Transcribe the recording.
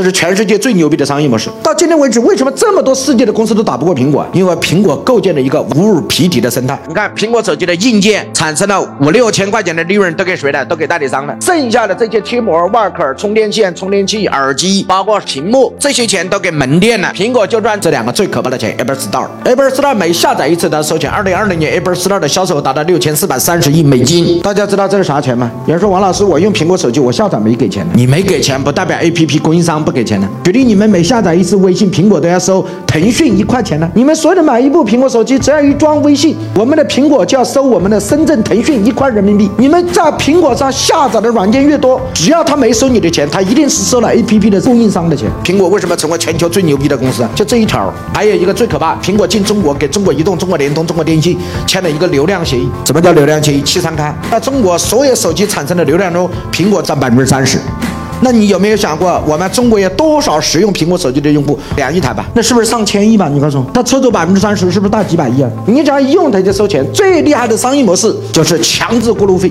这是全世界最牛逼的商业模式。到今天为止，为什么这么多世界的公司都打不过苹果？因为苹果构建了一个无耳皮敌的生态。你看，苹果手机的硬件产生了五六千块钱的利润，都给谁了？都给代理商了。剩下的这些贴膜、外壳、充电线、充电器、耳机，包括屏幕，这些钱都给门店了。苹果就赚这两个最可怕的钱：Apple Store。Apple Store 每下载一次都收钱。二零二零年，Apple Store 的销售额达到六千四百三十亿美金。大家知道这是啥钱吗？有人说王老师，我用苹果手机，我下载没给钱。你没给钱，不代表 APP 供应商不给钱呢。举例，你们每下载一次微信，苹果都要收腾讯一块钱呢。你们所有的买一部苹果手机，只要一装微信，我们的苹果就要收我们的深圳腾讯一块人民币。你们在苹果上下载的软件越多，只要他没收你的钱，他一定是收了 APP 的供应商的钱。苹果为什么成为全球最牛逼的公司啊？就这一条。还有一个最可怕，苹果进中国给中国移动、中国联通、中国电信签了一个流量协议。什么叫流量协议？七三开，在中国所有手机产生的流量中，苹果占百分之三十。那你有没有想过，我们中国有多少使用苹果手机的用户？两亿台吧，那是不是上千亿吧？你告诉我，他抽走百分之三十，是不是大几百亿啊？你只要一用它就收钱。最厉害的商业模式就是强制过路费。